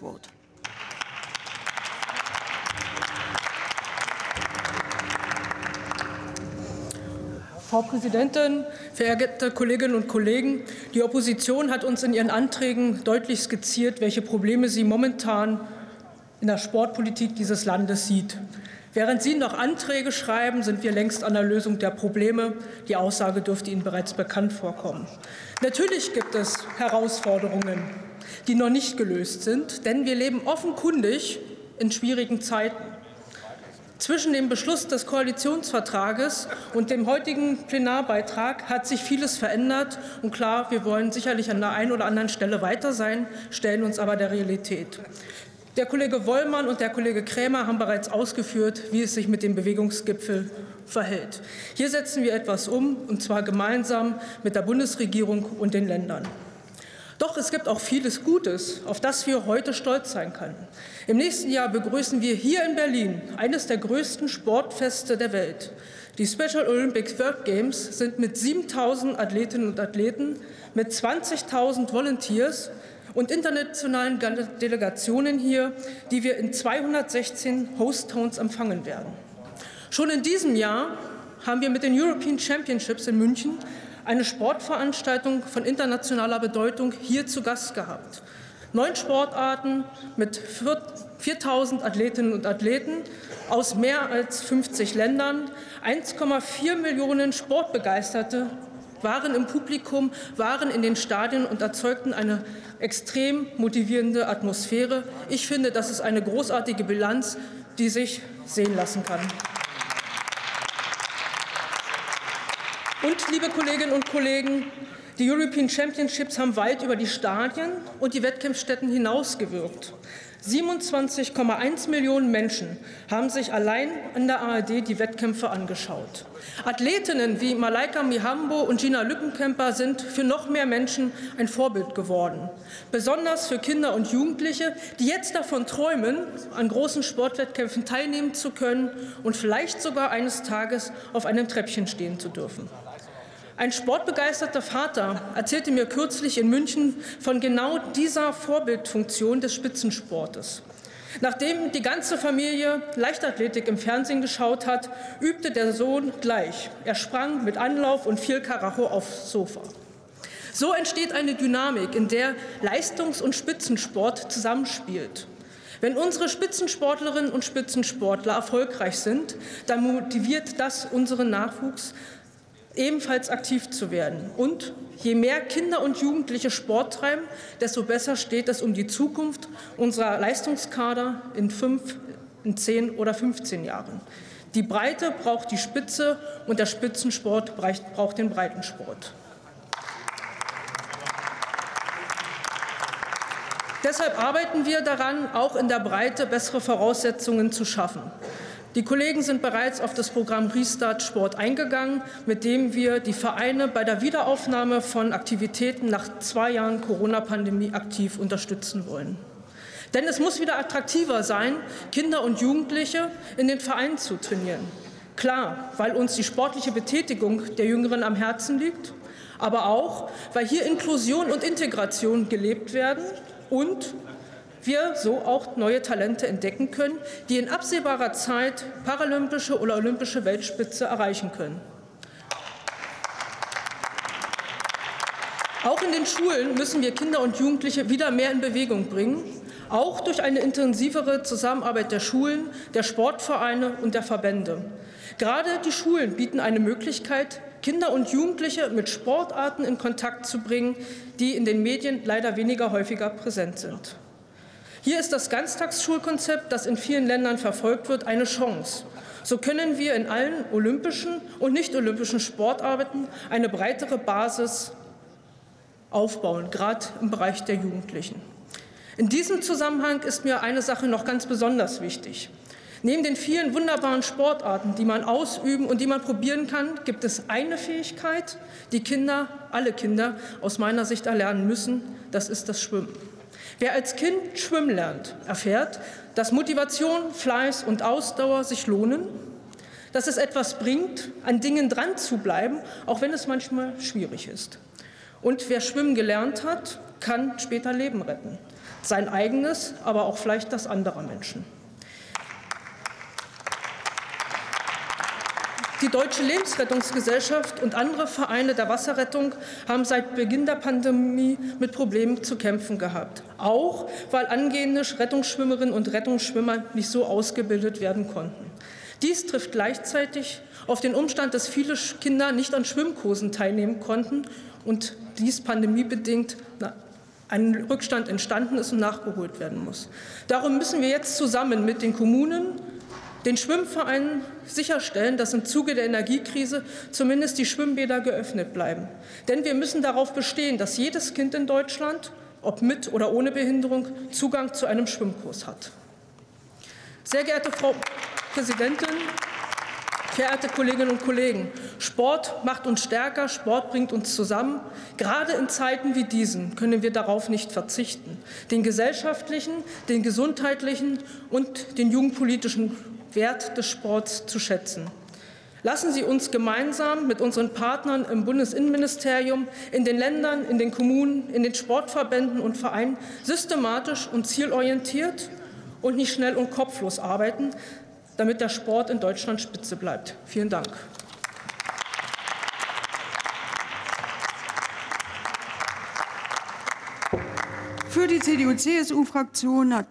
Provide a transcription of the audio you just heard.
Wort. Frau Präsidentin, verehrte Kolleginnen und Kollegen! Die Opposition hat uns in ihren Anträgen deutlich skizziert, welche Probleme sie momentan in der Sportpolitik dieses Landes sieht. Während Sie noch Anträge schreiben, sind wir längst an der Lösung der Probleme. Die Aussage dürfte Ihnen bereits bekannt vorkommen. Natürlich gibt es Herausforderungen, die noch nicht gelöst sind, denn wir leben offenkundig in schwierigen Zeiten. Zwischen dem Beschluss des Koalitionsvertrages und dem heutigen Plenarbeitrag hat sich vieles verändert. Und klar, wir wollen sicherlich an der einen oder anderen Stelle weiter sein, stellen uns aber der Realität. Der Kollege Wollmann und der Kollege Krämer haben bereits ausgeführt, wie es sich mit dem Bewegungsgipfel verhält. Hier setzen wir etwas um, und zwar gemeinsam mit der Bundesregierung und den Ländern. Doch es gibt auch vieles Gutes, auf das wir heute stolz sein können. Im nächsten Jahr begrüßen wir hier in Berlin eines der größten Sportfeste der Welt. Die Special Olympic World Games sind mit 7000 Athletinnen und Athleten, mit 20.000 Volunteers und internationalen Delegationen hier, die wir in 216 Host Towns empfangen werden. Schon in diesem Jahr haben wir mit den European Championships in München eine Sportveranstaltung von internationaler Bedeutung hier zu Gast gehabt. Neun Sportarten mit 4000 Athletinnen und Athleten aus mehr als 50 Ländern, 1,4 Millionen Sportbegeisterte waren im Publikum, waren in den Stadien und erzeugten eine extrem motivierende Atmosphäre. Ich finde, das ist eine großartige Bilanz, die sich sehen lassen kann. Und, liebe Kolleginnen und Kollegen, die European Championships haben weit über die Stadien und die Wettkampfstätten hinausgewirkt. 27,1 Millionen Menschen haben sich allein in der ARD die Wettkämpfe angeschaut. Athletinnen wie Malaika Mihambo und Gina Lückenkämper sind für noch mehr Menschen ein Vorbild geworden. Besonders für Kinder und Jugendliche, die jetzt davon träumen, an großen Sportwettkämpfen teilnehmen zu können und vielleicht sogar eines Tages auf einem Treppchen stehen zu dürfen. Ein sportbegeisterter Vater erzählte mir kürzlich in München von genau dieser Vorbildfunktion des Spitzensportes. Nachdem die ganze Familie Leichtathletik im Fernsehen geschaut hat, übte der Sohn gleich. Er sprang mit Anlauf und viel Karacho aufs Sofa. So entsteht eine Dynamik, in der Leistungs- und Spitzensport zusammenspielt. Wenn unsere Spitzensportlerinnen und Spitzensportler erfolgreich sind, dann motiviert das unseren Nachwuchs ebenfalls aktiv zu werden. Und je mehr Kinder und Jugendliche Sport treiben, desto besser steht es um die Zukunft unserer Leistungskader in fünf, in zehn oder 15 Jahren. Die Breite braucht die Spitze und der Spitzensport braucht den Breitensport. Deshalb arbeiten wir daran, auch in der Breite bessere Voraussetzungen zu schaffen. Die Kollegen sind bereits auf das Programm Restart Sport eingegangen, mit dem wir die Vereine bei der Wiederaufnahme von Aktivitäten nach zwei Jahren Corona-Pandemie aktiv unterstützen wollen. Denn es muss wieder attraktiver sein, Kinder und Jugendliche in den Vereinen zu trainieren. Klar, weil uns die sportliche Betätigung der Jüngeren am Herzen liegt, aber auch, weil hier Inklusion und Integration gelebt werden und wir so auch neue Talente entdecken können, die in absehbarer Zeit paralympische oder olympische Weltspitze erreichen können. Auch in den Schulen müssen wir Kinder und Jugendliche wieder mehr in Bewegung bringen, auch durch eine intensivere Zusammenarbeit der Schulen, der Sportvereine und der Verbände. Gerade die Schulen bieten eine Möglichkeit, Kinder und Jugendliche mit Sportarten in Kontakt zu bringen, die in den Medien leider weniger häufiger präsent sind. Hier ist das Ganztagsschulkonzept, das in vielen Ländern verfolgt wird, eine Chance. So können wir in allen olympischen und nicht-olympischen Sportarten eine breitere Basis aufbauen, gerade im Bereich der Jugendlichen. In diesem Zusammenhang ist mir eine Sache noch ganz besonders wichtig. Neben den vielen wunderbaren Sportarten, die man ausüben und die man probieren kann, gibt es eine Fähigkeit, die Kinder, alle Kinder aus meiner Sicht erlernen müssen, das ist das Schwimmen. Wer als Kind schwimmen lernt, erfährt, dass Motivation, Fleiß und Ausdauer sich lohnen, dass es etwas bringt, an Dingen dran zu bleiben, auch wenn es manchmal schwierig ist. Und wer schwimmen gelernt hat, kann später Leben retten. Sein eigenes, aber auch vielleicht das anderer Menschen. Die Deutsche Lebensrettungsgesellschaft und andere Vereine der Wasserrettung haben seit Beginn der Pandemie mit Problemen zu kämpfen gehabt. Auch weil angehende Rettungsschwimmerinnen und Rettungsschwimmer nicht so ausgebildet werden konnten. Dies trifft gleichzeitig auf den Umstand, dass viele Kinder nicht an Schwimmkursen teilnehmen konnten und dies pandemiebedingt ein Rückstand entstanden ist und nachgeholt werden muss. Darum müssen wir jetzt zusammen mit den Kommunen, den Schwimmvereinen sicherstellen, dass im Zuge der Energiekrise zumindest die Schwimmbäder geöffnet bleiben. Denn wir müssen darauf bestehen, dass jedes Kind in Deutschland, ob mit oder ohne Behinderung, Zugang zu einem Schwimmkurs hat. Sehr geehrte Frau Präsidentin, Verehrte Kolleginnen und Kollegen, Sport macht uns stärker, Sport bringt uns zusammen. Gerade in Zeiten wie diesen können wir darauf nicht verzichten, den gesellschaftlichen, den gesundheitlichen und den jugendpolitischen Wert des Sports zu schätzen. Lassen Sie uns gemeinsam mit unseren Partnern im Bundesinnenministerium, in den Ländern, in den Kommunen, in den Sportverbänden und Vereinen systematisch und zielorientiert und nicht schnell und kopflos arbeiten, damit der Sport in Deutschland Spitze bleibt. Vielen Dank. Für die CDU-CSU-Fraktion hat